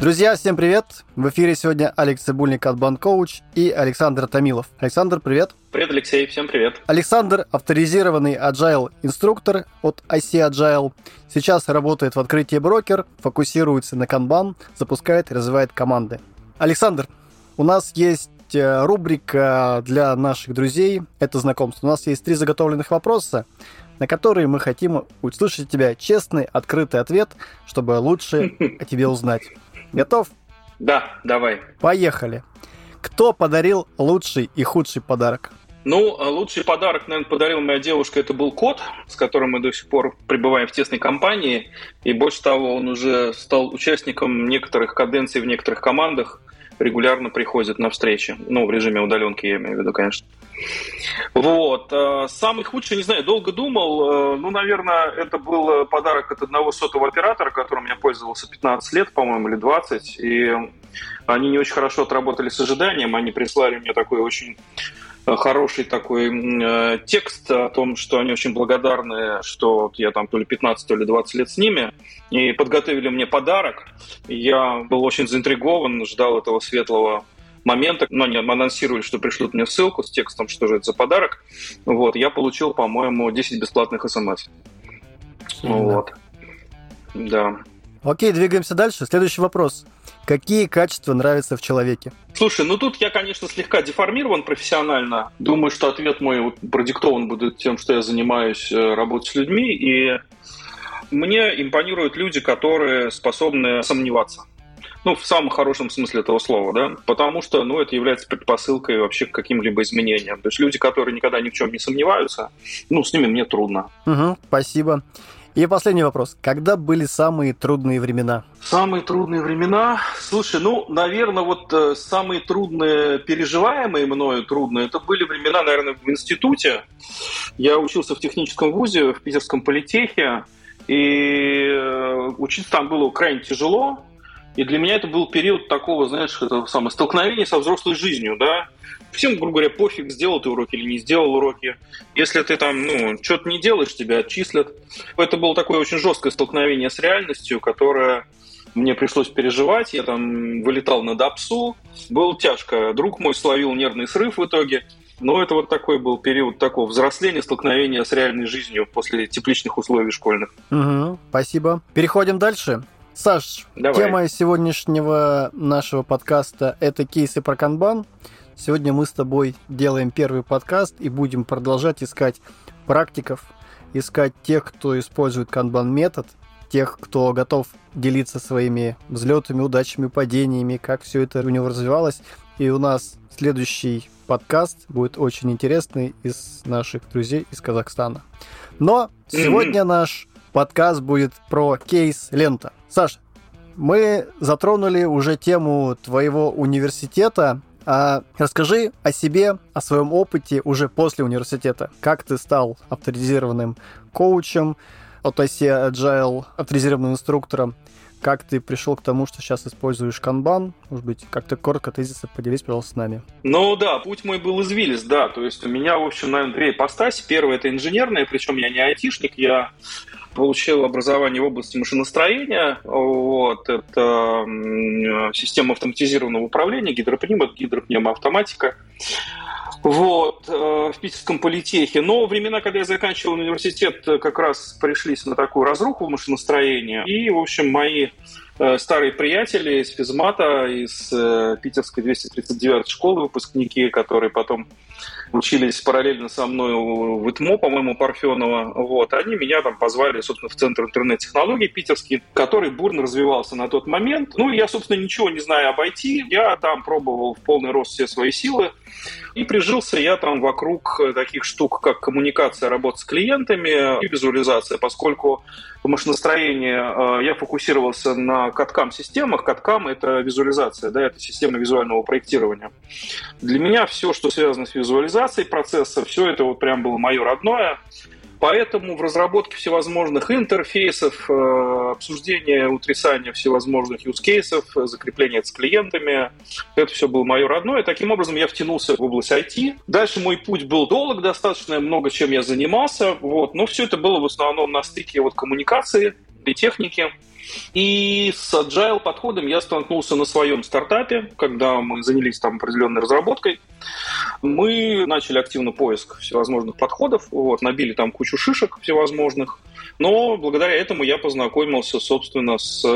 Друзья, всем привет! В эфире сегодня Алекс Цибульник от Банкоуч и Александр Томилов. Александр, привет! Привет, Алексей, всем привет! Александр – авторизированный agile инструктор от IC Agile. Сейчас работает в открытии брокер, фокусируется на канбан, запускает и развивает команды. Александр, у нас есть э, рубрика для наших друзей «Это знакомство». У нас есть три заготовленных вопроса, на которые мы хотим услышать от тебя честный, открытый ответ, чтобы лучше о тебе узнать. Готов? Да, давай. Поехали. Кто подарил лучший и худший подарок? Ну, лучший подарок, наверное, подарила моя девушка. Это был кот, с которым мы до сих пор пребываем в тесной компании. И больше того, он уже стал участником некоторых каденций в некоторых командах. Регулярно приходит на встречи. Ну, в режиме удаленки, я имею в виду, конечно. Вот. Э, самый худший, не знаю, долго думал. Э, ну, наверное, это был подарок от одного сотового оператора, которым я пользовался 15 лет, по-моему, или 20. И они не очень хорошо отработали с ожиданием. Они прислали мне такой очень э, хороший такой э, текст о том, что они очень благодарны, что я там то ли 15, то ли 20 лет с ними, и подготовили мне подарок. Я был очень заинтригован, ждал этого светлого момента, но они анонсировали, что пришлют мне ссылку с текстом, что же это за подарок. Вот, я получил, по-моему, 10 бесплатных смс. Вот. Да. Окей, двигаемся дальше. Следующий вопрос. Какие качества нравятся в человеке? Слушай, ну тут я, конечно, слегка деформирован профессионально. Думаю, что ответ мой продиктован будет тем, что я занимаюсь э, работой с людьми, и мне импонируют люди, которые способны сомневаться. Ну, в самом хорошем смысле этого слова, да, потому что, ну, это является предпосылкой вообще к каким-либо изменениям. То есть люди, которые никогда ни в чем не сомневаются, ну, с ними мне трудно. Угу, спасибо. И последний вопрос. Когда были самые трудные времена? Самые трудные времена? Слушай, ну, наверное, вот э, самые трудные, переживаемые мною трудные, это были времена, наверное, в институте. Я учился в техническом вузе, в Питерском политехе, и э, учиться там было крайне тяжело, и для меня это был период такого, знаешь, это самое столкновение со взрослой жизнью, да. Всем, грубо говоря, пофиг, сделал ты уроки или не сделал уроки. Если ты там, ну, что-то не делаешь, тебя отчислят. Это было такое очень жесткое столкновение с реальностью, которое мне пришлось переживать. Я там вылетал на ДАПСу. Было тяжко. Друг мой словил нервный срыв в итоге. Но это вот такой был период такого взросления, столкновения с реальной жизнью после тепличных условий школьных. Угу, спасибо. Переходим дальше. Саш, Давай. тема сегодняшнего нашего подкаста – это кейсы про канбан. Сегодня мы с тобой делаем первый подкаст и будем продолжать искать практиков, искать тех, кто использует канбан метод, тех, кто готов делиться своими взлетами, удачами, падениями, как все это у него развивалось. И у нас следующий подкаст будет очень интересный из наших друзей из Казахстана. Но сегодня наш подкаст будет про кейс лента. Саш, мы затронули уже тему твоего университета. А расскажи о себе, о своем опыте уже после университета. Как ты стал авторизированным коучем от IC Agile, авторизированным инструктором? Как ты пришел к тому, что сейчас используешь канбан? Может быть, как-то коротко тезисно поделись, пожалуйста, с нами. Ну да, путь мой был извилист, да. То есть у меня, в общем, наверное, две ипостаси. Первая – это инженерная, причем я не айтишник, я получил образование в области машиностроения. Вот, это система автоматизированного управления, гидропнема, гидропневмоавтоматика. Вот, э, в Питерском политехе. Но времена, когда я заканчивал университет, как раз пришлись на такую разруху в машиностроении. И, в общем, мои э, старые приятели из физмата, из э, питерской 239 школы, выпускники, которые потом учились параллельно со мной в ИТМО, по-моему, Парфенова. Вот. Они меня там позвали, собственно, в Центр интернет-технологий питерский, который бурно развивался на тот момент. Ну, я, собственно, ничего не знаю об IT. Я там пробовал в полный рост все свои силы. И прижился я там вокруг таких штук, как коммуникация, работа с клиентами и визуализация, поскольку в машиностроении э, я фокусировался на каткам системах. Каткам — это визуализация, да, это система визуального проектирования. Для меня все, что связано с визуализацией процесса, все это вот прям было мое родное. Поэтому в разработке всевозможных интерфейсов, э, обсуждение, утрясание всевозможных cases, закрепление с клиентами, это все было мое родное. Таким образом, я втянулся в область IT. Дальше мой путь был долг достаточно, много чем я занимался, вот. но все это было в основном на стыке вот коммуникации и техники. И с agile подходом я столкнулся на своем стартапе, когда мы занялись там определенной разработкой. Мы начали активно поиск всевозможных подходов, вот, набили там кучу шишек всевозможных, но благодаря этому я познакомился, собственно, с э,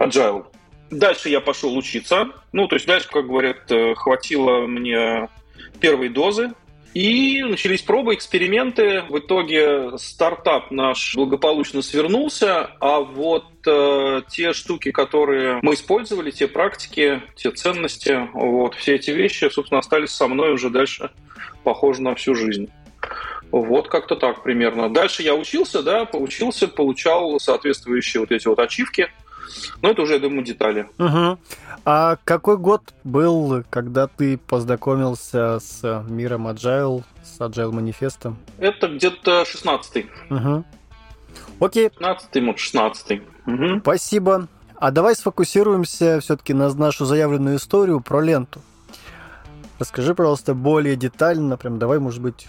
agile. Дальше я пошел учиться. Ну, то есть дальше, как говорят, э, хватило мне первой дозы и начались пробы, эксперименты. В итоге стартап наш благополучно свернулся, а вот э, те штуки, которые мы использовали, те практики, те ценности, вот все эти вещи, собственно, остались со мной уже дальше, похоже на всю жизнь. Вот как-то так примерно. Дальше я учился, да, поучился, получал соответствующие вот эти вот ачивки – но это уже, я думаю, детали. Угу. А какой год был, когда ты познакомился с миром Agile, с Agile манифестом? Это где-то 16-й. Угу. Окей. 15-й, может, 16-й. Угу. Спасибо. А давай сфокусируемся все-таки на нашу заявленную историю про ленту. Расскажи, пожалуйста, более детально, прям давай, может быть,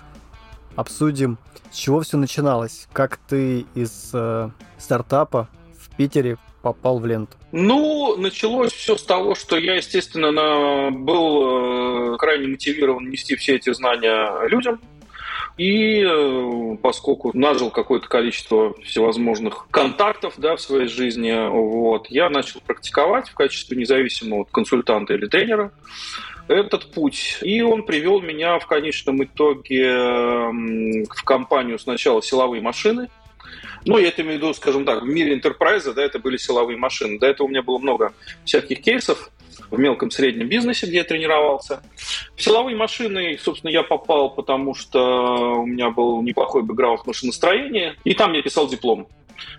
обсудим, с чего все начиналось, как ты из э, стартапа в Питере попал в ленту? Ну, началось все с того, что я, естественно, на, был э, крайне мотивирован нести все эти знания людям. И э, поскольку нажил какое-то количество всевозможных контактов да, в своей жизни, вот, я начал практиковать в качестве независимого консультанта или тренера этот путь. И он привел меня в конечном итоге в компанию сначала силовые машины – ну, я это имею в виду, скажем так, в мире enterprise, да, это были силовые машины. До этого у меня было много всяких кейсов в мелком среднем бизнесе, где я тренировался. В силовые машины, собственно, я попал, потому что у меня был неплохой бэкграунд в машиностроении, и там я писал диплом.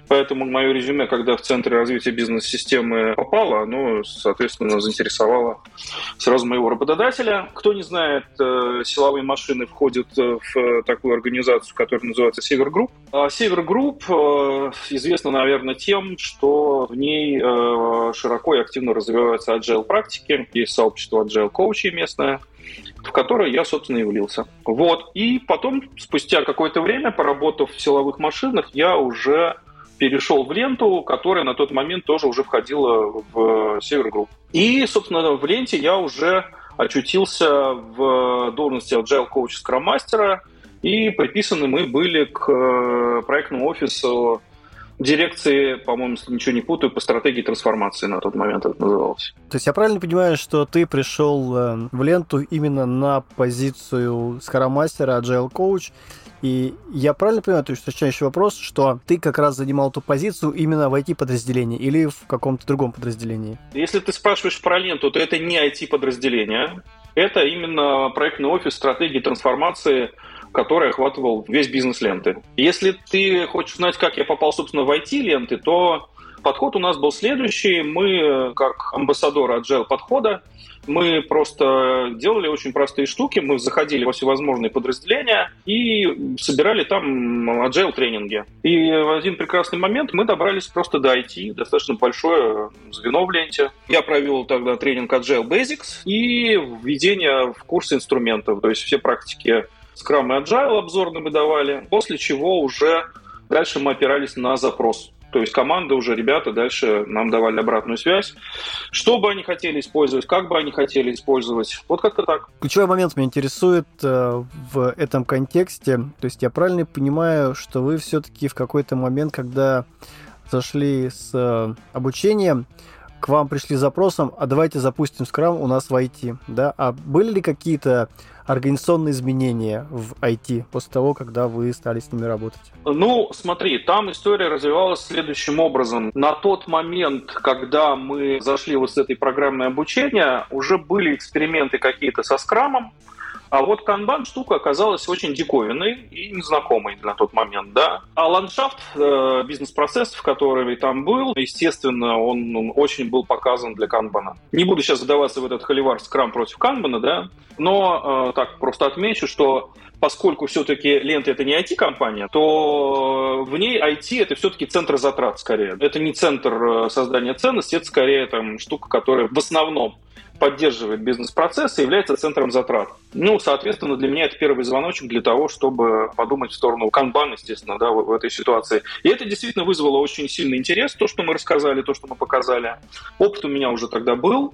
Поэтому мое резюме, когда в Центре развития бизнес-системы попало, оно, соответственно, заинтересовало сразу моего работодателя. Кто не знает, э, силовые машины входят э, в такую организацию, которая называется Север Групп. А Север Групп э, известна, наверное, тем, что в ней широко и активно развиваются agile практики. Есть сообщество agile коучей местное, в которое я, собственно, и влился. Вот. И потом, спустя какое-то время, поработав в силовых машинах, я уже перешел в ленту, которая на тот момент тоже уже входила в Север Групп. И, собственно, в ленте я уже очутился в должности Agile Coach Scrum мастера, и приписаны мы были к э, проектному офису дирекции, по-моему, если ничего не путаю, по стратегии трансформации на тот момент это называлось. То есть я правильно понимаю, что ты пришел э, в ленту именно на позицию скоромастера, agile coach, и я правильно понимаю, то есть уточняющий вопрос, что ты как раз занимал эту позицию именно в IT-подразделении или в каком-то другом подразделении? Если ты спрашиваешь про ленту, то это не IT-подразделение, это именно проектный офис стратегии трансформации который охватывал весь бизнес ленты. Если ты хочешь знать, как я попал, собственно, в IT-ленты, то подход у нас был следующий. Мы, как амбассадоры agile подхода, мы просто делали очень простые штуки. Мы заходили во всевозможные подразделения и собирали там agile тренинги. И в один прекрасный момент мы добрались просто до IT, достаточно большое звено в ленте. Я провел тогда тренинг Agile Basics и введение в курс инструментов. То есть все практики Scrum и Agile обзорно мы давали, после чего уже дальше мы опирались на запрос. То есть команда уже, ребята, дальше нам давали обратную связь. Что бы они хотели использовать, как бы они хотели использовать. Вот как-то так. Ключевой момент меня интересует э, в этом контексте. То есть я правильно понимаю, что вы все-таки в какой-то момент, когда зашли с э, обучением, к вам пришли с запросом, а давайте запустим скрам у нас в IT, да? А были ли какие-то организационные изменения в IT после того, когда вы стали с ними работать? Ну, смотри, там история развивалась следующим образом. На тот момент, когда мы зашли вот с этой программой обучения, уже были эксперименты какие-то со скрамом, а вот канбан штука оказалась очень диковинной и незнакомой на тот момент, да. А ландшафт э, бизнес-процессов, который там был, естественно, он, очень был показан для канбана. Не буду сейчас вдаваться в этот холивар скрам против канбана, да, но э, так просто отмечу, что поскольку все-таки лента это не IT-компания, то в ней IT это все-таки центр затрат скорее. Это не центр э, создания ценности, это скорее там штука, которая в основном поддерживает бизнес-процессы, является центром затрат. Ну, соответственно, для меня это первый звоночек для того, чтобы подумать в сторону канбан, естественно, да, в, в этой ситуации. И это действительно вызвало очень сильный интерес, то, что мы рассказали, то, что мы показали. Опыт у меня уже тогда был.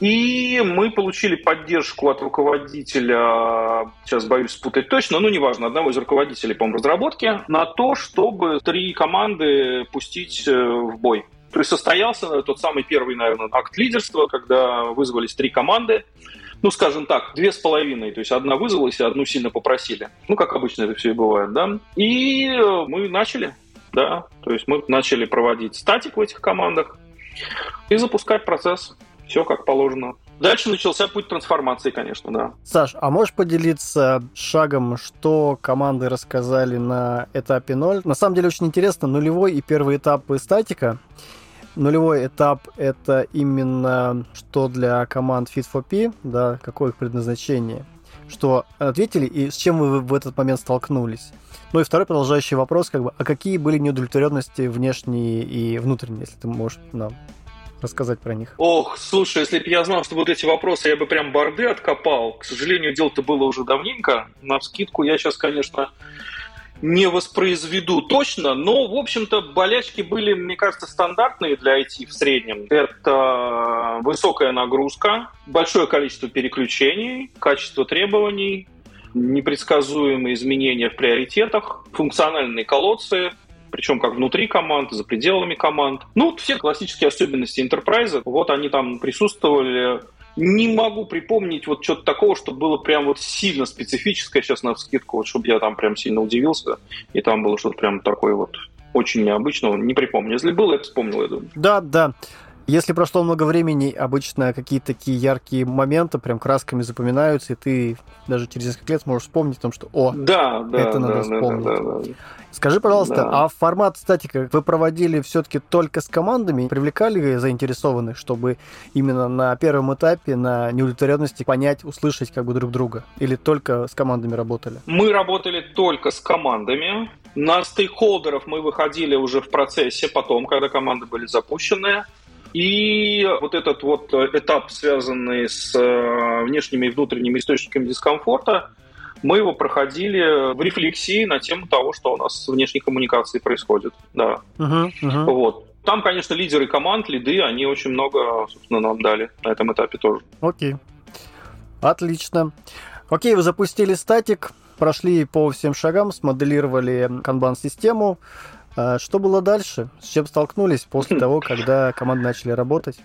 И мы получили поддержку от руководителя, сейчас боюсь спутать точно, но неважно, одного из руководителей, по разработки, на то, чтобы три команды пустить э, в бой. То есть состоялся тот самый первый, наверное, акт лидерства, когда вызвались три команды, ну, скажем так, две с половиной, то есть одна вызвалась, а одну сильно попросили. Ну, как обычно это все и бывает, да. И мы начали, да, то есть мы начали проводить статик в этих командах и запускать процесс. Все как положено. Дальше начался путь трансформации, конечно, да. Саш, а можешь поделиться шагом, что команды рассказали на этапе 0? На самом деле очень интересно, нулевой и первый этап статика. Нулевой этап — это именно что для команд Fit for P, да, какое их предназначение, что ответили и с чем вы в этот момент столкнулись. Ну и второй продолжающий вопрос, как бы, а какие были неудовлетворенности внешние и внутренние, если ты можешь нам рассказать про них? Ох, слушай, если бы я знал, что будут эти вопросы, я бы прям борды откопал. К сожалению, дело-то было уже давненько. На скидку я сейчас, конечно, не воспроизведу точно, но, в общем-то, болячки были, мне кажется, стандартные для IT в среднем. Это высокая нагрузка, большое количество переключений, качество требований, непредсказуемые изменения в приоритетах, функциональные колодцы, причем как внутри команд, за пределами команд. Ну, все классические особенности enterprise, вот они там присутствовали не могу припомнить вот что-то такого, что было прям вот сильно специфическое сейчас на скидку, вот чтобы я там прям сильно удивился, и там было что-то прям такое вот очень необычного, не припомню. Если было, я вспомнил, я думаю. Да, да. Если прошло много времени, обычно какие-то такие яркие моменты прям красками запоминаются, и ты даже через несколько лет сможешь вспомнить о том, что «О, да, да, это да, надо да, вспомнить». Да, да, да. Скажи, пожалуйста, да. а формат статика вы проводили все-таки только с командами? Привлекали заинтересованных, чтобы именно на первом этапе, на неудовлетворенности понять, услышать как бы друг друга? Или только с командами работали? Мы работали только с командами. На стейкхолдеров мы выходили уже в процессе потом, когда команды были запущены. И вот этот вот этап, связанный с э, внешними и внутренними источниками дискомфорта, мы его проходили в рефлексии на тему того, что у нас с внешней коммуникацией происходит. Да. Uh-huh, uh-huh. Вот. Там, конечно, лидеры команд, лиды, они очень много, собственно, нам дали на этом этапе тоже. Окей. Отлично. Окей, вы запустили статик, прошли по всем шагам, смоделировали канбан-систему. А что было дальше? С чем столкнулись после того, когда команды начали работать?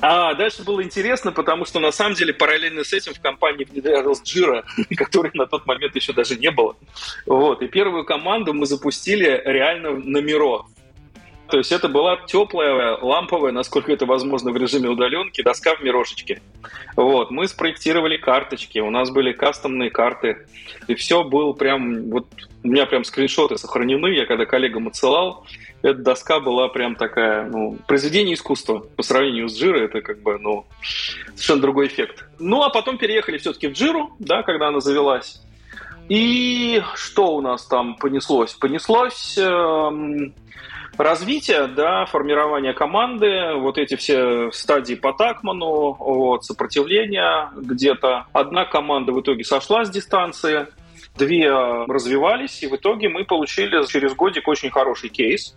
А дальше было интересно, потому что на самом деле параллельно с этим в компании внедрялась Jira, которой на тот момент еще даже не было. Вот. И первую команду мы запустили реально на Миро. То есть это была теплая, ламповая, насколько это возможно в режиме удаленки, доска в мирошечке. Вот, мы спроектировали карточки, у нас были кастомные карты, и все было прям, вот у меня прям скриншоты сохранены, я когда коллегам отсылал, эта доска была прям такая, ну, произведение искусства. По сравнению с Джиро это как бы, ну, совершенно другой эффект. Ну, а потом переехали все-таки в Джиру, да, когда она завелась. И что у нас там понеслось? Понеслось э, развитие, да, формирование команды, вот эти все стадии по Такману, вот, сопротивление где-то. Одна команда в итоге сошла с дистанции, две развивались, и в итоге мы получили через годик очень хороший кейс.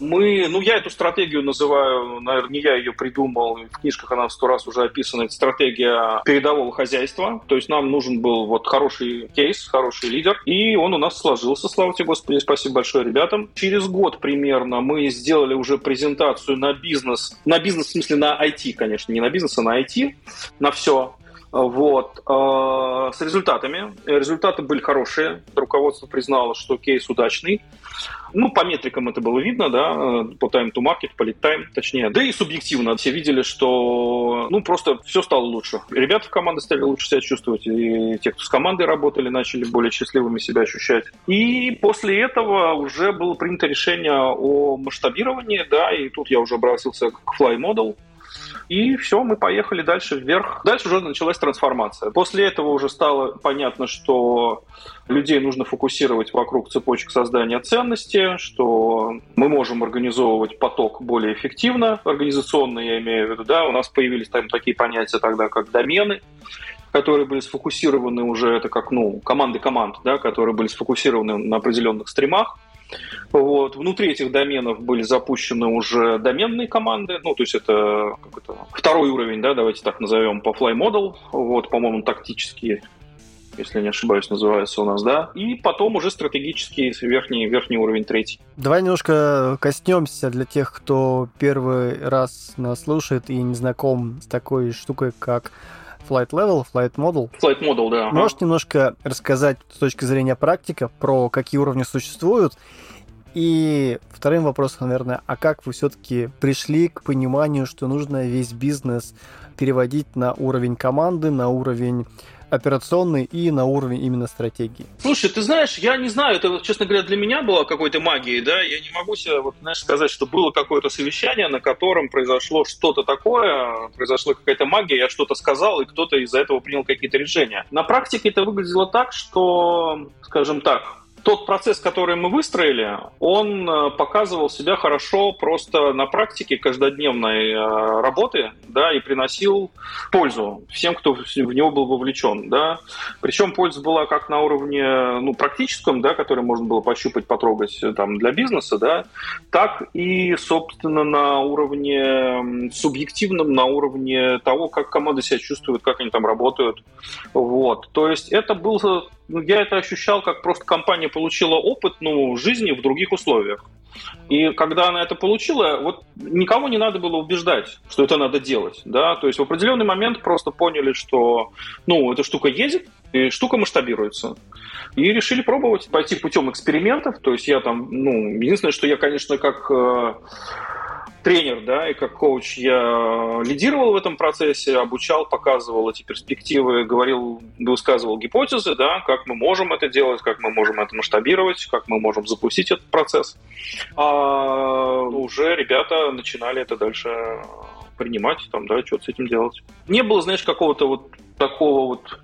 Мы, ну, я эту стратегию называю, наверное, не я ее придумал, в книжках она сто раз уже описана, это стратегия передового хозяйства, то есть нам нужен был вот хороший кейс, хороший лидер, и он у нас сложился, слава тебе, Господи, спасибо большое ребятам. Через год примерно мы сделали уже презентацию на бизнес, на бизнес в смысле на IT, конечно, не на бизнес, а на IT, на все. Вот. А, с результатами. Результаты были хорошие. Руководство признало, что кейс удачный. Ну, по метрикам это было видно, да, по time to market, по lead time, точнее. Да и субъективно все видели, что, ну, просто все стало лучше. Ребята в команде стали лучше себя чувствовать, и те, кто с командой работали, начали более счастливыми себя ощущать. И после этого уже было принято решение о масштабировании, да, и тут я уже обратился к Fly Model, И все, мы поехали дальше вверх. Дальше уже началась трансформация. После этого уже стало понятно, что людей нужно фокусировать вокруг цепочек создания ценности, что мы можем организовывать поток более эффективно, организационно я имею в виду, да, у нас появились там такие понятия тогда, как домены, которые были сфокусированы уже, это как, ну, команды команд, да, которые были сфокусированы на определенных стримах, вот. Внутри этих доменов были запущены уже доменные команды, ну, то есть это, как это второй уровень, да, давайте так назовем, по Fly Model, вот, по-моему, тактические если не ошибаюсь, называется у нас, да. И потом уже стратегический верхний, верхний уровень третий. Давай немножко коснемся для тех, кто первый раз нас слушает и не знаком с такой штукой, как Flight Level, Flight Model. Flight Model, да. Можешь ага. немножко рассказать с точки зрения практика про какие уровни существуют? И вторым вопросом, наверное, а как вы все-таки пришли к пониманию, что нужно весь бизнес переводить на уровень команды, на уровень операционный и на уровень именно стратегии. Слушай, ты знаешь, я не знаю, это, честно говоря, для меня было какой-то магией, да, я не могу себе, вот, знаешь, сказать, что было какое-то совещание, на котором произошло что-то такое, произошла какая-то магия, я что-то сказал, и кто-то из-за этого принял какие-то решения. На практике это выглядело так, что, скажем так, тот процесс, который мы выстроили, он э, показывал себя хорошо просто на практике каждодневной э, работы, да, и приносил пользу всем, кто в него был вовлечен, да. Причем польза была как на уровне, ну, практическом, да, который можно было пощупать, потрогать э, там для бизнеса, да, так и, собственно, на уровне субъективном, на уровне того, как команда себя чувствует, как они там работают, вот. То есть это был ну, я это ощущал, как просто компания получила опыт ну, жизни в других условиях. И когда она это получила, вот никому не надо было убеждать, что это надо делать. Да? То есть в определенный момент просто поняли, что ну, эта штука едет, и штука масштабируется. И решили пробовать пойти путем экспериментов. То есть я там, ну, единственное, что я, конечно, как э, тренер, да, и как коуч я лидировал в этом процессе, обучал, показывал эти перспективы, говорил, высказывал гипотезы, да, как мы можем это делать, как мы можем это масштабировать, как мы можем запустить этот процесс. А уже ребята начинали это дальше принимать, там, да, что-то с этим делать. Не было, знаешь, какого-то вот такого вот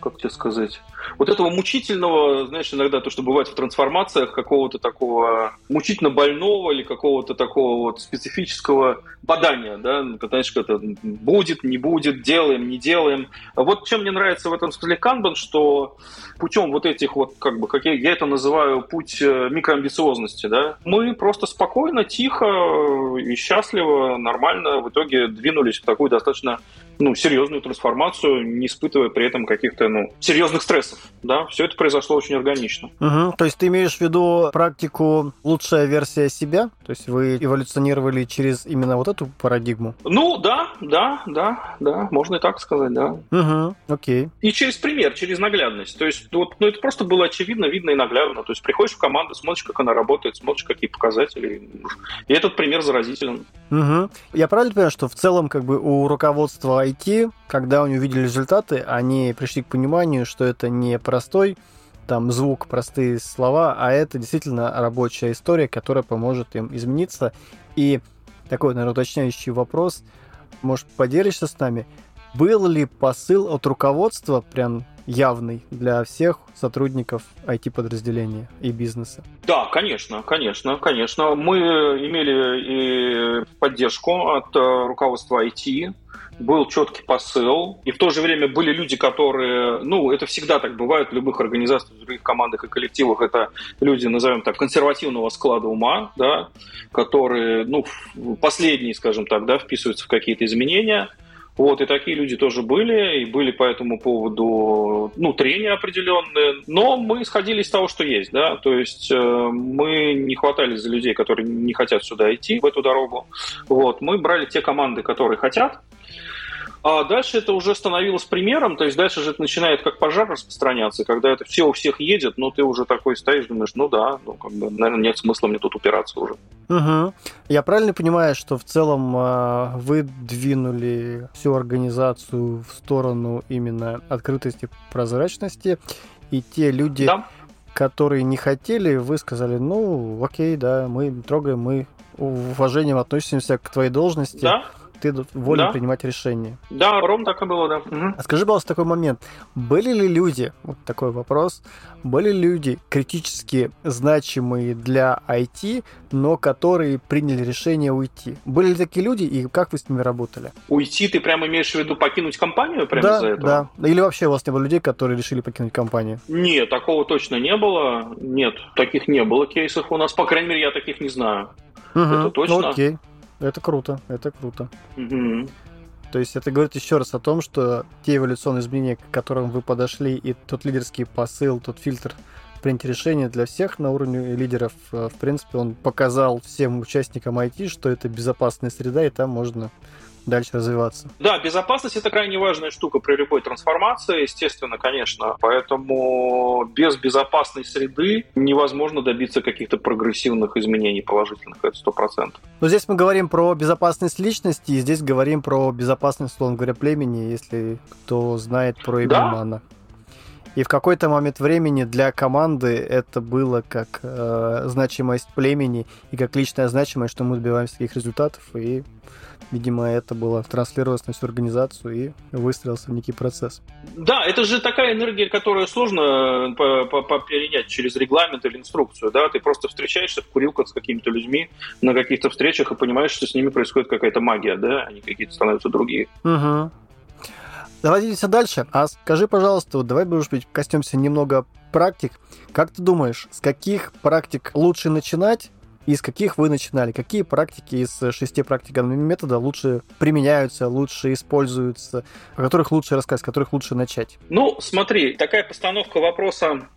как тебе сказать, вот этого мучительного, знаешь, иногда то, что бывает в трансформациях, какого-то такого мучительно больного или какого-то такого вот специфического бадания, да, знаешь, как это будет, не будет, делаем, не делаем. Вот чем мне нравится в этом смысле Канбан, что путем вот этих вот, как бы, как я, я это называю, путь э, микроамбициозности, да, мы просто спокойно, тихо и счастливо, нормально в итоге двинулись в такую достаточно ну, серьезную трансформацию, не испытывая при этом каких-то ну, серьезных стрессов. Да? Все это произошло очень органично. Угу. То есть ты имеешь в виду практику лучшая версия себя? То есть вы эволюционировали через именно вот эту парадигму? Ну, да, да, да, да, можно и так сказать, да. Угу, окей. И через пример, через наглядность. То есть вот, ну, это просто было очевидно, видно и наглядно. То есть приходишь в команду, смотришь, как она работает, смотришь, какие показатели. И этот пример заразителен. Угу. Я правильно понимаю, что в целом как бы у руководства IT, когда они увидели результаты, они пришли к пониманию, что это не простой там звук, простые слова, а это действительно рабочая история, которая поможет им измениться. И такой, наверное, уточняющий вопрос, может, поделишься с нами, был ли посыл от руководства прям явный для всех сотрудников IT-подразделения и бизнеса? Да, конечно, конечно, конечно. Мы имели и поддержку от э, руководства IT, был четкий посыл, и в то же время были люди, которые, ну, это всегда так бывает в любых организациях, в других командах и коллективах, это люди, назовем так, консервативного склада ума, да, которые, ну, последние, скажем так, да, вписываются в какие-то изменения, вот, и такие люди тоже были, и были по этому поводу, ну, трения определенные. Но мы исходили из того, что есть, да, то есть э, мы не хватались за людей, которые не хотят сюда идти, в эту дорогу. Вот, мы брали те команды, которые хотят, а дальше это уже становилось примером, то есть дальше же это начинает как пожар распространяться, когда это все у всех едет, но ты уже такой стоишь, думаешь, ну да, ну как бы, наверное, нет смысла мне тут упираться уже. Угу. Я правильно понимаю, что в целом э, вы двинули всю организацию в сторону именно открытости, прозрачности, и те люди, да. которые не хотели, вы сказали, ну, окей, да, мы трогаем, мы уважением относимся к твоей должности. Да ты волен да. принимать решения. Да, ровно так и было, да. Угу. А скажи, пожалуйста, такой момент. Были ли люди, вот такой вопрос, были ли люди критически значимые для IT, но которые приняли решение уйти? Были ли такие люди, и как вы с ними работали? Уйти, ты прямо имеешь в виду покинуть компанию прямо да, из-за этого? Да, Или вообще у вас не было людей, которые решили покинуть компанию? Нет, такого точно не было. Нет, таких не было кейсов у нас. По крайней мере, я таких не знаю. Угу, это точно. Окей. Это круто, это круто. Угу. То есть это говорит еще раз о том, что те эволюционные изменения, к которым вы подошли, и тот лидерский посыл, тот фильтр принятия решения для всех на уровне лидеров, э, в принципе, он показал всем участникам IT, что это безопасная среда, и там можно дальше развиваться. Да, безопасность это крайне важная штука при любой трансформации, естественно, конечно. Поэтому без безопасной среды невозможно добиться каких-то прогрессивных изменений положительных, это сто процентов. Но здесь мы говорим про безопасность личности, и здесь говорим про безопасность, условно говоря, племени, если кто знает про Эбельмана. Да? И в какой-то момент времени для команды это было как э, значимость племени и как личная значимость, что мы добиваемся таких результатов. И, видимо, это было транслировалось на всю организацию и выстроился в некий процесс. Да, это же такая энергия, которую сложно э, перенять через регламент или инструкцию. Да? Ты просто встречаешься в курилках с какими-то людьми на каких-то встречах и понимаешь, что с ними происходит какая-то магия, да, они какие-то становятся другие. Угу. Давай двинемся дальше. А скажи, пожалуйста, вот давай, может быть, коснемся немного практик. Как ты думаешь, с каких практик лучше начинать и с каких вы начинали? Какие практики из шести практик метода лучше применяются, лучше используются, о которых лучше рассказать, с которых лучше начать? Ну, смотри, такая постановка вопроса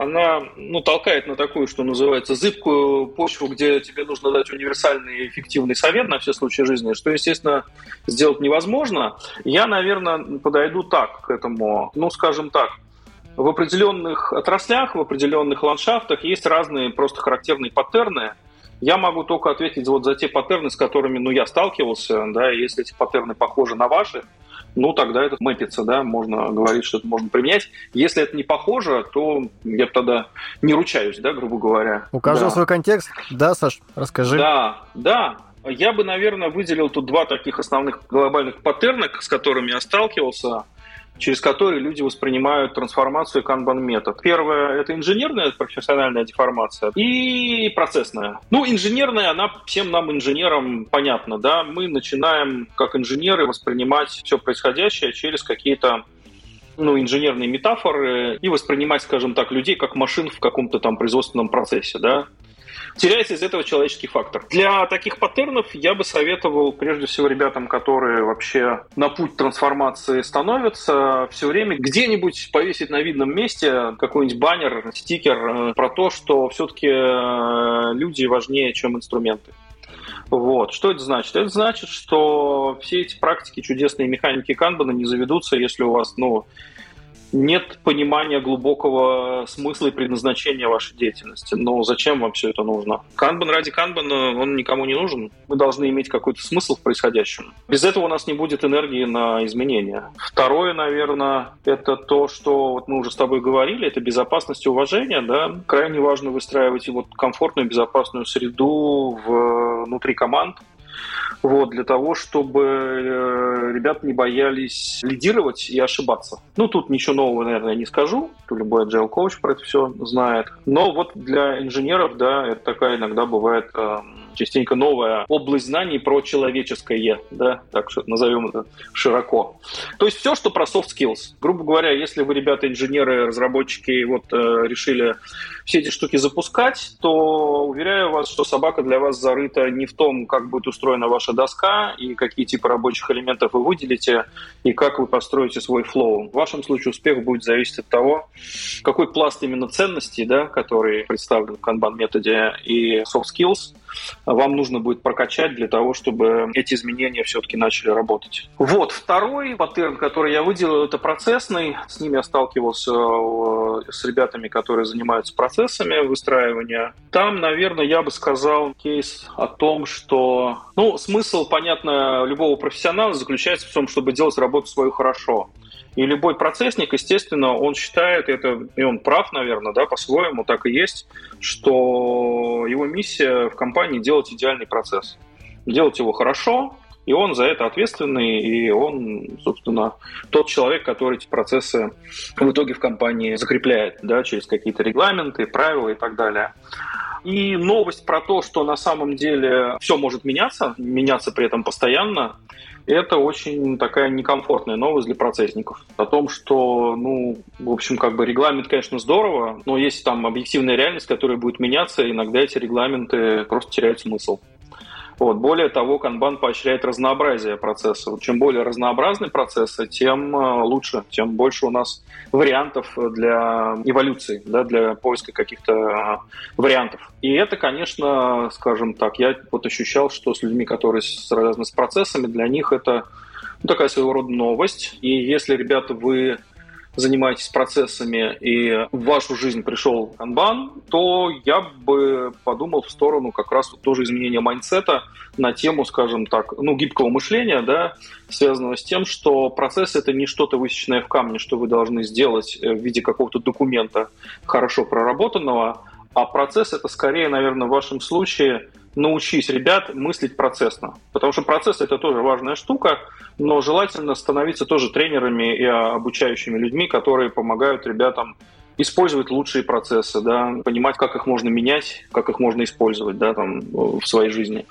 она ну, толкает на такую, что называется, зыбкую почву, где тебе нужно дать универсальный эффективный совет на все случаи жизни, что, естественно, сделать невозможно. Я, наверное, подойду так к этому, ну, скажем так, в определенных отраслях, в определенных ландшафтах есть разные просто характерные паттерны. Я могу только ответить вот за те паттерны, с которыми ну, я сталкивался, да, и если эти паттерны похожи на ваши, ну, тогда это мэпится, да, можно говорить, что это можно применять. Если это не похоже, то я тогда не ручаюсь, да, грубо говоря. У каждого да. свой контекст. Да, Саш, расскажи. Да, да. Я бы, наверное, выделил тут два таких основных глобальных паттерна, с которыми я сталкивался через которые люди воспринимают трансформацию канбан метод. Первое – это инженерная профессиональная деформация и процессная. Ну, инженерная, она всем нам, инженерам, понятна, да, мы начинаем, как инженеры, воспринимать все происходящее через какие-то ну, инженерные метафоры и воспринимать, скажем так, людей как машин в каком-то там производственном процессе, да теряется из этого человеческий фактор. Для таких паттернов я бы советовал, прежде всего, ребятам, которые вообще на путь трансформации становятся, все время где-нибудь повесить на видном месте какой-нибудь баннер, стикер э, про то, что все-таки э, люди важнее, чем инструменты. Вот. Что это значит? Это значит, что все эти практики чудесные механики канбана не заведутся, если у вас ну, нет понимания глубокого смысла и предназначения вашей деятельности. Но зачем вам все это нужно? Канбан ради канбана, он никому не нужен. Мы должны иметь какой-то смысл в происходящем. Без этого у нас не будет энергии на изменения. Второе, наверное, это то, что вот мы уже с тобой говорили, это безопасность и уважение. Да? Крайне важно выстраивать вот комфортную, безопасную среду внутри команд, вот, для того, чтобы э, ребята не боялись лидировать и ошибаться. Ну, тут ничего нового, наверное, не скажу, любой agile коуч про это все знает. Но вот для инженеров, да, это такая иногда бывает э, частенько новая область знаний про человеческое, да, так что назовем это широко. То есть все, что про soft skills. Грубо говоря, если вы, ребята, инженеры, разработчики, вот э, решили все эти штуки запускать, то уверяю вас, что собака для вас зарыта не в том, как будет устроена ваша доска и какие типы рабочих элементов вы выделите и как вы построите свой флоу. В вашем случае успех будет зависеть от того, какой пласт именно ценностей, да, который представлен в Kanban методе и soft skills, вам нужно будет прокачать для того, чтобы эти изменения все-таки начали работать. Вот, второй паттерн, который я выделил, это процессный. С ним я сталкивался э, с ребятами, которые занимаются процессами выстраивания. Там, наверное, я бы сказал кейс о том, что, ну, смысл, понятно, любого профессионала заключается в том, чтобы делать работу свою хорошо. И любой процессник, естественно, он считает это, и он прав, наверное, да, по-своему так и есть, что его миссия в компании делать идеальный процесс. Делать его хорошо, И он за это ответственный, и он, собственно, тот человек, который эти процессы в итоге в компании закрепляет, да, через какие-то регламенты, правила и так далее. И новость про то, что на самом деле все может меняться, меняться при этом постоянно, это очень такая некомфортная новость для процессников. О том, что, ну, в общем, как бы регламент, конечно, здорово, но есть там объективная реальность, которая будет меняться, иногда эти регламенты просто теряют смысл. Вот. Более того, канбан поощряет разнообразие процессов. Чем более разнообразны процессы, тем э, лучше, тем больше у нас вариантов для эволюции, да, для поиска каких-то э, вариантов. И это, конечно, скажем так, я вот ощущал, что с людьми, которые связаны с процессами, для них это ну, такая своего рода новость. И если, ребята, вы занимаетесь процессами и в вашу жизнь пришел канбан, то я бы подумал в сторону как раз тоже изменения майндсета на тему, скажем так, ну, гибкого мышления, да, связанного с тем, что процесс это не что-то высеченное в камне, что вы должны сделать э, в виде какого-то документа хорошо проработанного, а процесс это скорее, наверное, в вашем случае научись, ребят, мыслить процессно. Потому что процесс – это тоже важная штука, но желательно становиться тоже тренерами и обучающими людьми, которые помогают ребятам использовать лучшие процессы, да, понимать, как их можно менять, как их можно использовать да, там, в своей жизни.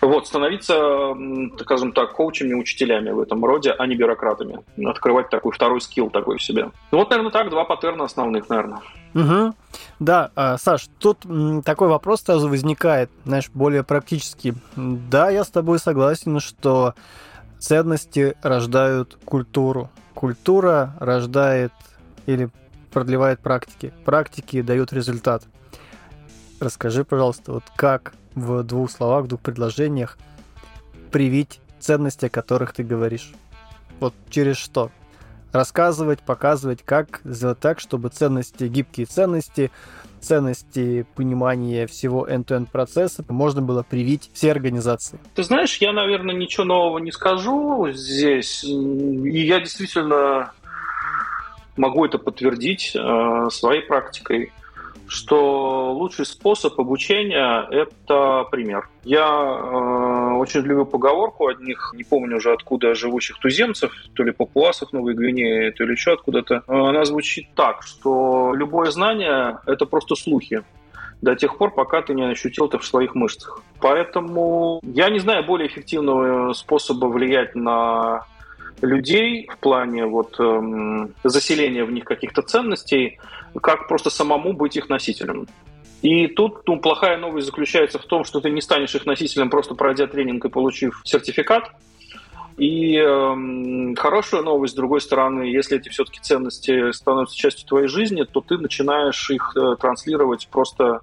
Вот, становиться, скажем так, коучами, учителями в этом роде, а не бюрократами. Открывать такой второй скилл такой в себе. Ну, вот, наверное, так, два паттерна основных, наверное. Угу. Да, а, Саш, тут такой вопрос сразу возникает, знаешь, более практически. Да, я с тобой согласен, что ценности рождают культуру. Культура рождает или продлевает практики. Практики дают результат. Расскажи, пожалуйста, вот как в двух словах, в двух предложениях привить ценности, о которых ты говоришь? Вот через что? рассказывать, показывать, как сделать так, чтобы ценности, гибкие ценности, ценности понимания всего end-to-end процесса можно было привить все организации. Ты знаешь, я, наверное, ничего нового не скажу здесь. И я действительно могу это подтвердить э, своей практикой что лучший способ обучения – это пример. Я э, очень люблю поговорку одних, не помню уже откуда, живущих туземцев, то ли папуасов Новой Гвинеи, то ли еще откуда-то. Она звучит так, что любое знание – это просто слухи до тех пор, пока ты не ощутил это в своих мышцах. Поэтому я не знаю более эффективного способа влиять на людей в плане вот эм, заселения в них каких-то ценностей, как просто самому быть их носителем. И тут ну, плохая новость заключается в том, что ты не станешь их носителем, просто пройдя тренинг и получив сертификат. И э, хорошая новость, с другой стороны, если эти все-таки ценности становятся частью твоей жизни, то ты начинаешь их э, транслировать просто,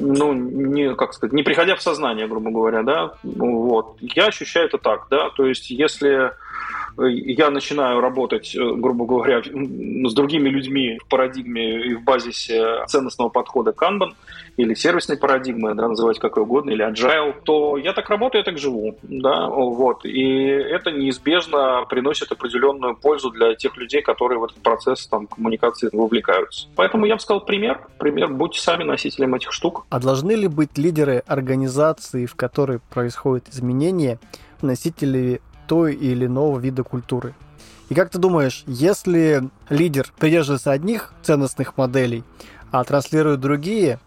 ну, не, как сказать, не приходя в сознание, грубо говоря, да. Вот. Я ощущаю это так, да. То есть, если я начинаю работать, э, грубо говоря, с другими людьми в парадигме и в базисе ценностного подхода Kanban или сервисной парадигмы, да, называть как угодно, или agile, то я так работаю, я так живу, да, вот, и это неизбежно приносит определенную пользу для тех людей, которые в этот процесс там коммуникации вовлекаются. Поэтому я бы сказал пример, пример, будьте сами носителем этих штук. А должны ли быть лидеры организации, в которой происходят изменения, носители той или иного вида культуры. И как ты думаешь, если лидер придерживается одних ценностных моделей, а транслирует другие,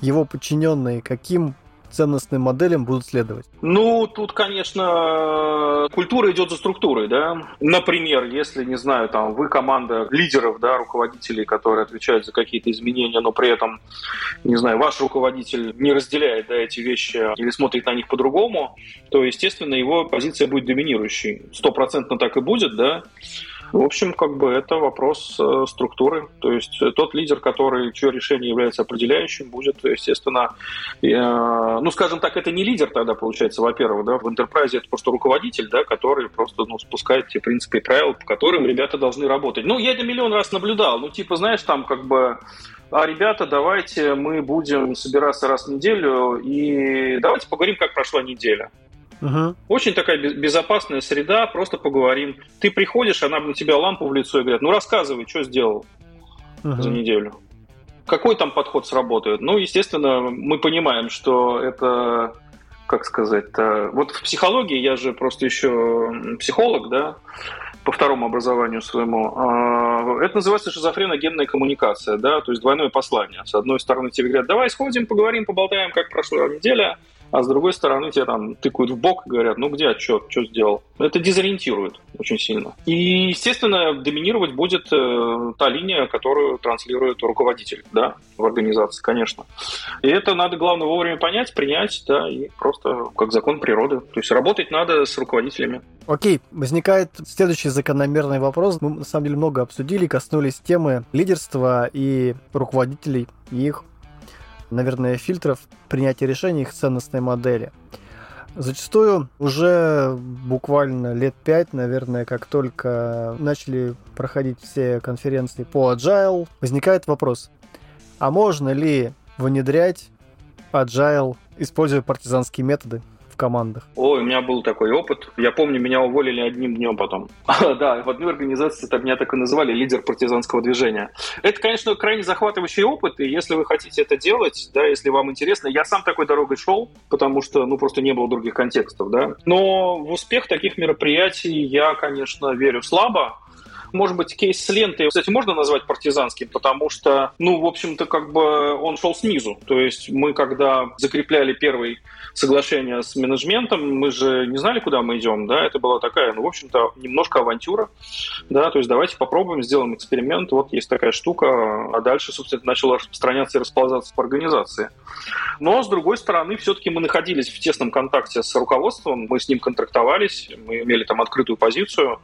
его подчиненные каким ценностным моделям будут следовать? Ну, тут, конечно, культура идет за структурой, да. Например, если, не знаю, там, вы команда лидеров, да, руководителей, которые отвечают за какие-то изменения, но при этом, не знаю, ваш руководитель не разделяет, да, эти вещи или смотрит на них по-другому, то, естественно, его позиция будет доминирующей. Стопроцентно так и будет, да. В общем, как бы это вопрос э, структуры. То есть э, тот лидер, который, чье решение является определяющим, будет, естественно, э, ну, скажем так, это не лидер тогда, получается, во-первых, да, в enterprise это просто руководитель, да, который просто, ну, спускает те принципы и правила, по которым ребята должны работать. Ну, я это миллион раз наблюдал. Ну, типа, знаешь, там как бы а, ребята, давайте мы будем собираться раз в неделю и давайте поговорим, как прошла неделя. Угу. Очень такая безопасная среда, просто поговорим. Ты приходишь, она на тебя лампу в лицо и говорит, ну рассказывай, что сделал угу. за неделю. Какой там подход сработает? Ну, естественно, мы понимаем, что это как сказать, вот в психологии я же просто еще психолог, да, по второму образованию своему, а, это называется шизофреногенная коммуникация, да, то есть двойное послание. С одной стороны тебе говорят, давай сходим, поговорим, поболтаем, как прошла неделя, а с другой стороны тебя там тыкают в бок и говорят, ну где отчет, что сделал. Это дезориентирует очень сильно. И, естественно, доминировать будет э, та линия, которую транслирует руководитель да, в организации, конечно. И это надо, главное, вовремя понять, принять, да, и просто как закон природы. То есть работать надо с руководителями. Окей, возникает следующий закономерный вопрос. Мы, на самом деле, много обсудили, коснулись темы лидерства и руководителей, и их наверное, фильтров принятия решений их ценностной модели. Зачастую уже буквально лет пять, наверное, как только начали проходить все конференции по Agile, возникает вопрос, а можно ли внедрять Agile, используя партизанские методы? Командах? Ой, у меня был такой опыт. Я помню, меня уволили одним днем потом. да, в одной организации так, меня так и называли лидер партизанского движения. Это, конечно, крайне захватывающий опыт, и если вы хотите это делать, да, если вам интересно, я сам такой дорогой шел, потому что, ну, просто не было других контекстов, да. Но в успех таких мероприятий я, конечно, верю слабо, может быть, кейс с лентой, кстати, можно назвать партизанским, потому что, ну, в общем-то, как бы он шел снизу. То есть мы, когда закрепляли первый соглашение с менеджментом, мы же не знали, куда мы идем, да, это была такая, ну, в общем-то, немножко авантюра, да, то есть давайте попробуем, сделаем эксперимент, вот есть такая штука, а дальше, собственно, начало распространяться и расползаться по организации. Но, с другой стороны, все-таки мы находились в тесном контакте с руководством, мы с ним контрактовались, мы имели там открытую позицию,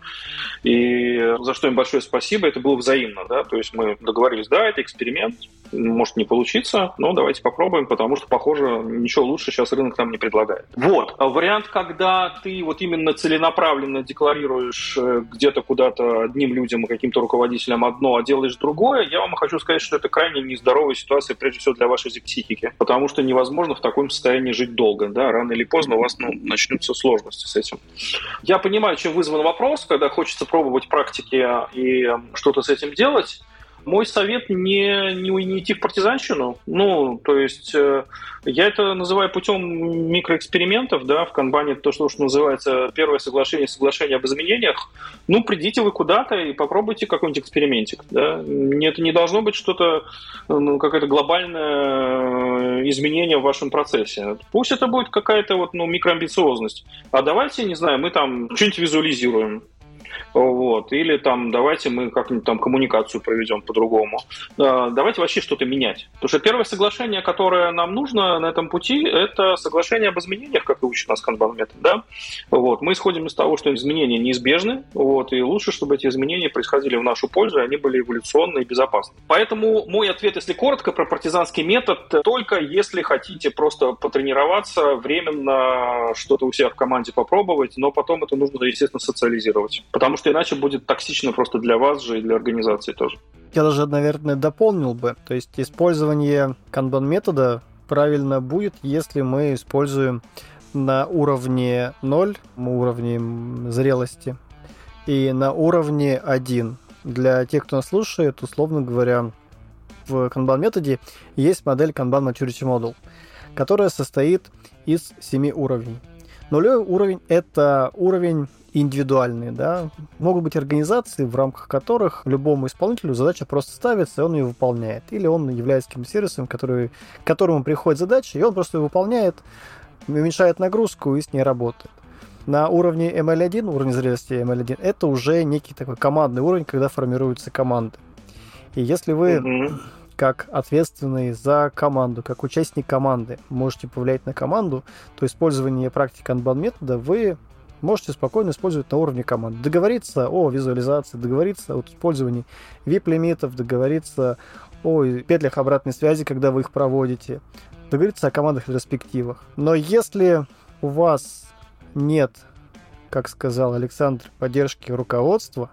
и за что им большое спасибо, это было взаимно, да, то есть мы договорились, да, это эксперимент, может не получиться, но давайте попробуем, потому что, похоже, ничего лучше сейчас рынок нам не предлагает. Вот. А вариант, когда ты вот именно целенаправленно декларируешь э, где-то куда-то одним людям и каким-то руководителям одно, а делаешь другое, я вам хочу сказать, что это крайне нездоровая ситуация, прежде всего, для вашей психики, потому что невозможно в таком состоянии жить долго, да, рано или поздно у вас ну, начнутся сложности с этим. Я понимаю, чем вызван вопрос, когда хочется пробовать практики и что-то с этим делать, мой совет не, не, не идти в партизанщину. Ну, то есть э, я это называю путем микроэкспериментов, да, в канбане то, что, что называется первое соглашение, соглашение об изменениях. Ну, придите вы куда-то и попробуйте какой-нибудь экспериментик, да. Это не должно быть что-то, ну, какое-то глобальное э, изменение в вашем процессе. Пусть это будет какая-то вот, ну, микроамбициозность. А давайте, не знаю, мы там что-нибудь визуализируем. Вот. Или там давайте мы как-нибудь там коммуникацию проведем по-другому. Давайте вообще что-то менять. Потому что первое соглашение, которое нам нужно на этом пути, это соглашение об изменениях, как и учит нас канбан метод. Да? Вот. Мы исходим из того, что изменения неизбежны, вот, и лучше, чтобы эти изменения происходили в нашу пользу, и они были эволюционны и безопасны. Поэтому мой ответ, если коротко, про партизанский метод, только если хотите просто потренироваться, временно что-то у себя в команде попробовать, но потом это нужно, естественно, социализировать. Потому что иначе будет токсично просто для вас же и для организации тоже. Я даже, наверное, дополнил бы. То есть использование канбан-метода правильно будет, если мы используем на уровне 0, уровне зрелости, и на уровне 1. Для тех, кто нас слушает, условно говоря, в Kanban методе есть модель Kanban Maturity Model, которая состоит из 7 уровней. Нулевой уровень – это уровень индивидуальные, да. Могут быть организации, в рамках которых любому исполнителю задача просто ставится, и он ее выполняет. Или он является каким-то сервисом, который, к которому приходит задача, и он просто ее выполняет, уменьшает нагрузку и с ней работает. На уровне ML1, уровень зрелости ML1, это уже некий такой командный уровень, когда формируются команды. И если вы mm-hmm. как ответственный за команду, как участник команды можете повлиять на команду, то использование практики Kanban метода вы можете спокойно использовать на уровне команд. Договориться о визуализации, договориться о использовании VIP-лимитов, договориться о петлях обратной связи, когда вы их проводите, договориться о командах ретроспективах. Но если у вас нет, как сказал Александр, поддержки руководства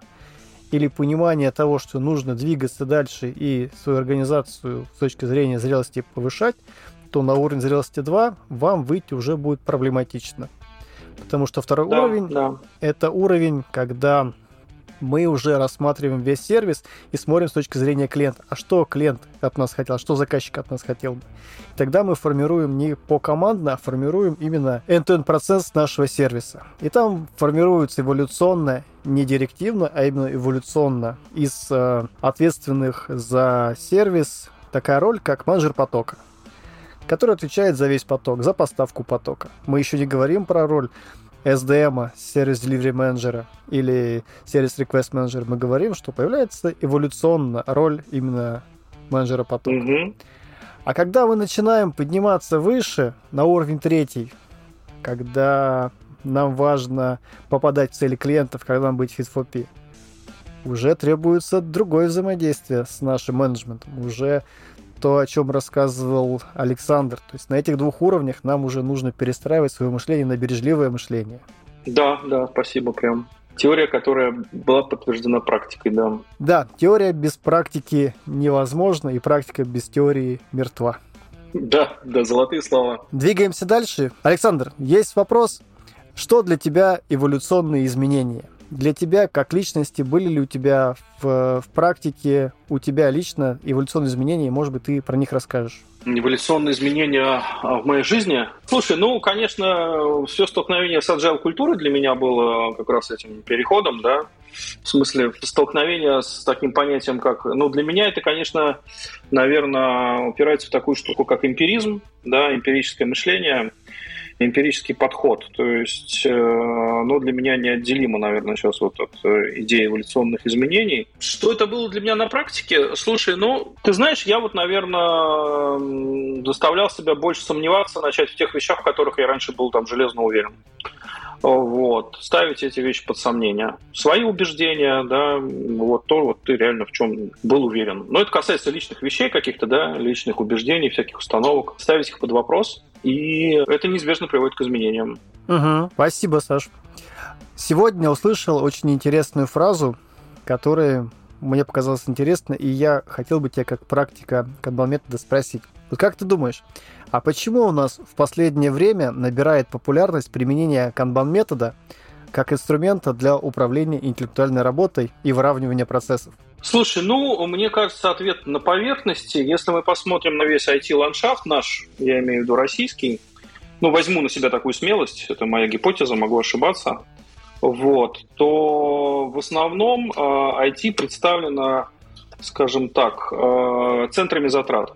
или понимания того, что нужно двигаться дальше и свою организацию с точки зрения зрелости повышать, то на уровень зрелости 2 вам выйти уже будет проблематично. Потому что второй да, уровень да. это уровень, когда мы уже рассматриваем весь сервис и смотрим с точки зрения клиента. А что клиент от нас хотел, а что заказчик от нас хотел бы. Тогда мы формируем не по командно, а формируем именно end-to-end процесс нашего сервиса. И там формируется эволюционно, не директивно, а именно эволюционно из э, ответственных за сервис такая роль, как менеджер потока который отвечает за весь поток, за поставку потока. Мы еще не говорим про роль SDM, Service Delivery Manager или Service Request Manager, мы говорим, что появляется эволюционно роль именно менеджера потока. Mm-hmm. А когда мы начинаем подниматься выше, на уровень третий, когда нам важно попадать в цели клиентов, когда нам быть fit for P, уже требуется другое взаимодействие с нашим менеджментом. Уже то, о чем рассказывал Александр. То есть на этих двух уровнях нам уже нужно перестраивать свое мышление на бережливое мышление. Да, да, спасибо прям. Теория, которая была подтверждена практикой, да. Да, теория без практики невозможна, и практика без теории мертва. Да, да, золотые слова. Двигаемся дальше. Александр, есть вопрос. Что для тебя эволюционные изменения? Для тебя, как личности, были ли у тебя в, в практике, у тебя лично эволюционные изменения, может быть, ты про них расскажешь? Эволюционные изменения а, в моей жизни? Слушай, ну, конечно, все столкновение с agile культурой для меня было как раз этим переходом, да, в смысле столкновения с таким понятием, как... Ну, для меня это, конечно, наверное, упирается в такую штуку, как эмпиризм, да, эмпирическое мышление – эмпирический подход. То есть, э, ну, для меня неотделимо, наверное, сейчас вот от э, идеи эволюционных изменений. Что это было для меня на практике? Слушай, ну, ты знаешь, я вот, наверное, заставлял себя больше сомневаться, начать в тех вещах, в которых я раньше был там железно уверен вот, ставить эти вещи под сомнение. Свои убеждения, да, вот то, вот ты реально в чем был уверен. Но это касается личных вещей каких-то, да, личных убеждений, всяких установок. Ставить их под вопрос, и это неизбежно приводит к изменениям. Угу. Спасибо, Саш. Сегодня услышал очень интересную фразу, которая мне показалась интересной, и я хотел бы тебя как практика канбан метода спросить. Вот как ты думаешь, а почему у нас в последнее время набирает популярность применение канбан-метода как инструмента для управления интеллектуальной работой и выравнивания процессов? Слушай, ну, мне кажется, ответ на поверхности. Если мы посмотрим на весь IT-ландшафт наш, я имею в виду российский, ну, возьму на себя такую смелость, это моя гипотеза, могу ошибаться, вот, то в основном э, IT представлено, скажем так, э, центрами затрат.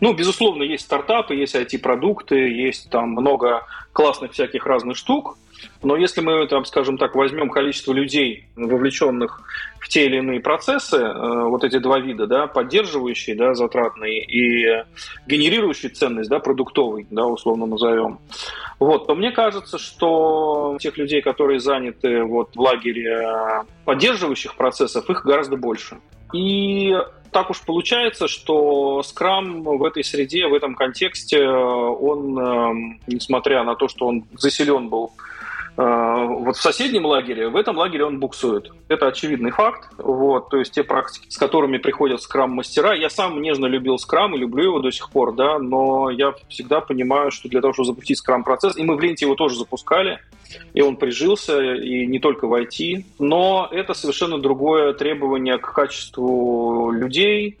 Ну, безусловно, есть стартапы, есть IT-продукты, есть там много классных всяких разных штук, но если мы, там, скажем так, возьмем количество людей, вовлеченных в те или иные процессы, э, вот эти два вида, да, поддерживающие, да, затратные и генерирующие ценность, да, продуктовый, да, условно назовем, вот, то мне кажется, что тех людей, которые заняты вот в лагере поддерживающих процессов, их гораздо больше. И так уж получается, что Scrum в этой среде, в этом контексте, он, эм, несмотря на то, что он заселен был э, вот в соседнем лагере, в этом лагере он буксует. Это очевидный факт. Вот, то есть те практики, с которыми приходят скрам-мастера. Я сам нежно любил скрам и люблю его до сих пор, да, но я всегда понимаю, что для того, чтобы запустить скрам-процесс, и мы в ленте его тоже запускали, и он прижился, и не только в IT, но это совершенно другое требование к качеству людей,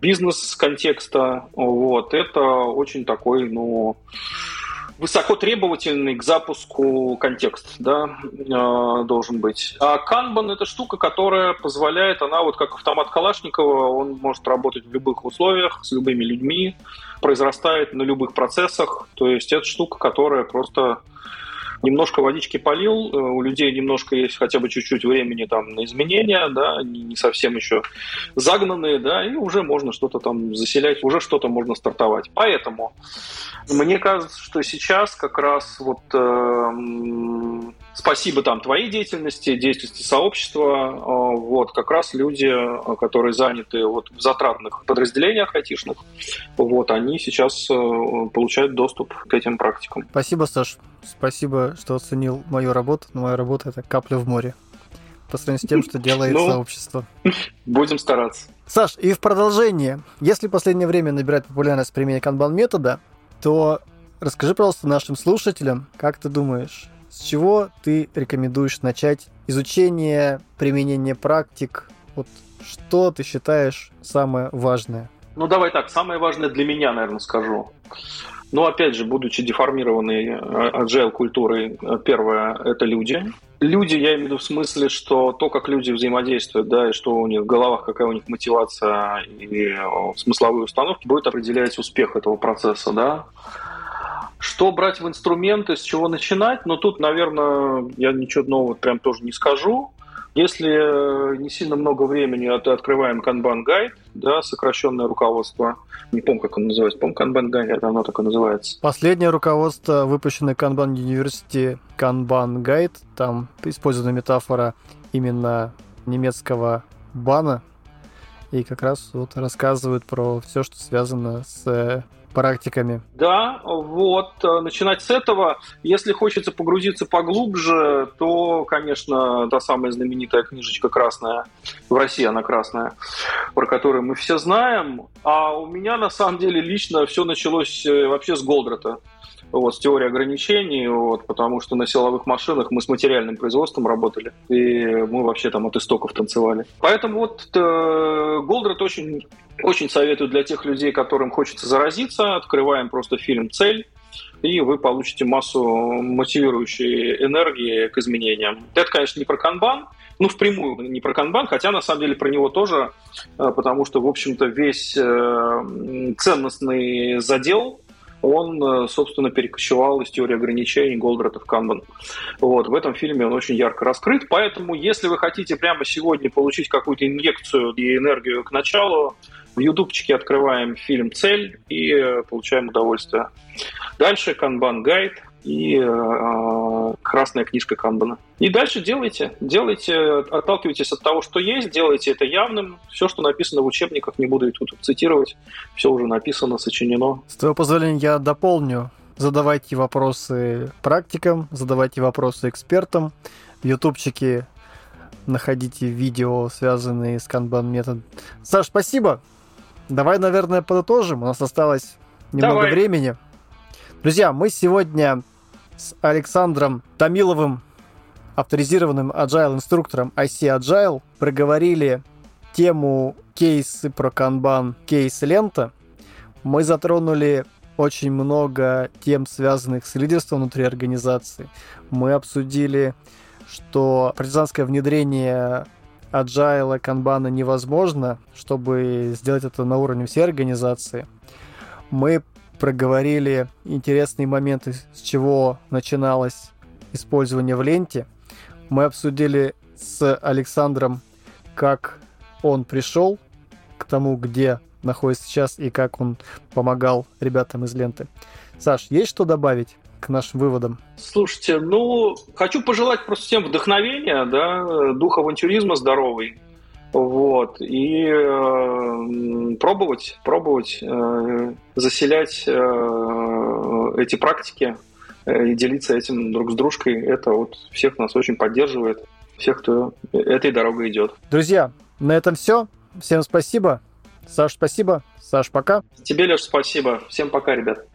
бизнес-контекста, вот, это очень такой, ну, высоко требовательный к запуску контекст, да, э, должен быть. А Kanban это штука, которая позволяет, она вот как автомат Калашникова, он может работать в любых условиях, с любыми людьми, произрастает на любых процессах, то есть это штука, которая просто немножко водички полил, э, у людей немножко есть хотя бы чуть-чуть времени там на изменения, да, не совсем еще загнанные, да, и уже можно что-то там заселять, уже что-то можно стартовать. Поэтому мне кажется, что сейчас как раз вот э, спасибо там твоей деятельности, деятельности сообщества, э, вот как раз люди, которые заняты вот в затратных подразделениях айтишных, вот они сейчас э, получают доступ к этим практикам. Спасибо, Саш. Спасибо, что оценил мою работу. Но моя работа это капля в море по сравнению с тем, что делает ну, сообщество. Будем стараться. Саш, и в продолжение. Если в последнее время набирать популярность применение канбан метода, то расскажи, пожалуйста, нашим слушателям, как ты думаешь, с чего ты рекомендуешь начать изучение, применение практик? Вот что ты считаешь самое важное? Ну, давай так, самое важное для меня, наверное, скажу. Но опять же, будучи деформированной э, agile культурой, э, первое – это люди. Люди, я имею в виду в смысле, что то, как люди взаимодействуют, да, и что у них в головах, какая у них мотивация и смысловые установки, будет определять успех этого процесса, да. Что брать в инструменты, с чего начинать? Но ну, тут, наверное, я ничего нового прям тоже не скажу. Если э, не сильно много времени, то открываем Kanban гайд, да, сокращенное руководство. Не помню, как оно называется. Помню, Kanban гайд, оно так и называется. Последнее руководство, выпущенное Kanban University Kanban гайд, там использована метафора именно немецкого бана, и как раз вот рассказывают про все, что связано с практиками. Да, вот, э, начинать с этого. Если хочется погрузиться поглубже, то, конечно, та самая знаменитая книжечка красная, в России она красная, про которую мы все знаем. А у меня, на самом деле, лично все началось э, вообще с Голдрата вот, с теорией ограничений, вот, потому что на силовых машинах мы с материальным производством работали, и мы вообще там от истоков танцевали. Поэтому вот э, Голдрат очень, очень советую для тех людей, которым хочется заразиться. Открываем просто фильм «Цель», и вы получите массу мотивирующей энергии к изменениям. Это, конечно, не про канбан, ну, впрямую не про канбан, хотя на самом деле про него тоже, э, потому что, в общем-то, весь э, ценностный задел он, э, собственно, перекочевал из теории ограничений Голдрата в Канбан. Вот, в этом фильме он очень ярко раскрыт, поэтому если вы хотите прямо сегодня получить какую-то инъекцию и энергию к началу, в ютубчике открываем фильм «Цель» и э, получаем удовольствие. Дальше Канбан гайд, и э, красная книжка Канбана. И дальше делайте, делайте, отталкивайтесь от того, что есть, делайте это явным. Все, что написано в учебниках, не буду тут цитировать, все уже написано, сочинено. С твоего позволения я дополню. Задавайте вопросы практикам, задавайте вопросы экспертам. В ютубчике находите видео, связанные с канбан методом. Саш, спасибо. Давай, наверное, подытожим. У нас осталось немного Давай. времени. Друзья, мы сегодня с Александром Томиловым, авторизированным agile инструктором IC Agile, проговорили тему кейсы про канбан, кейс лента. Мы затронули очень много тем, связанных с лидерством внутри организации. Мы обсудили, что партизанское внедрение agile канбана невозможно, чтобы сделать это на уровне всей организации. Мы проговорили интересные моменты, с чего начиналось использование в ленте. Мы обсудили с Александром, как он пришел к тому, где находится сейчас и как он помогал ребятам из ленты. Саш, есть что добавить? к нашим выводам? Слушайте, ну, хочу пожелать просто всем вдохновения, да, дух авантюризма здоровый, вот. И э, пробовать, пробовать э, заселять э, эти практики э, и делиться этим друг с дружкой. Это вот всех нас очень поддерживает, всех, кто этой дорогой идет. Друзья, на этом все. Всем спасибо. Саш, спасибо. Саш, пока. Тебе, Леш, спасибо. Всем пока, ребят.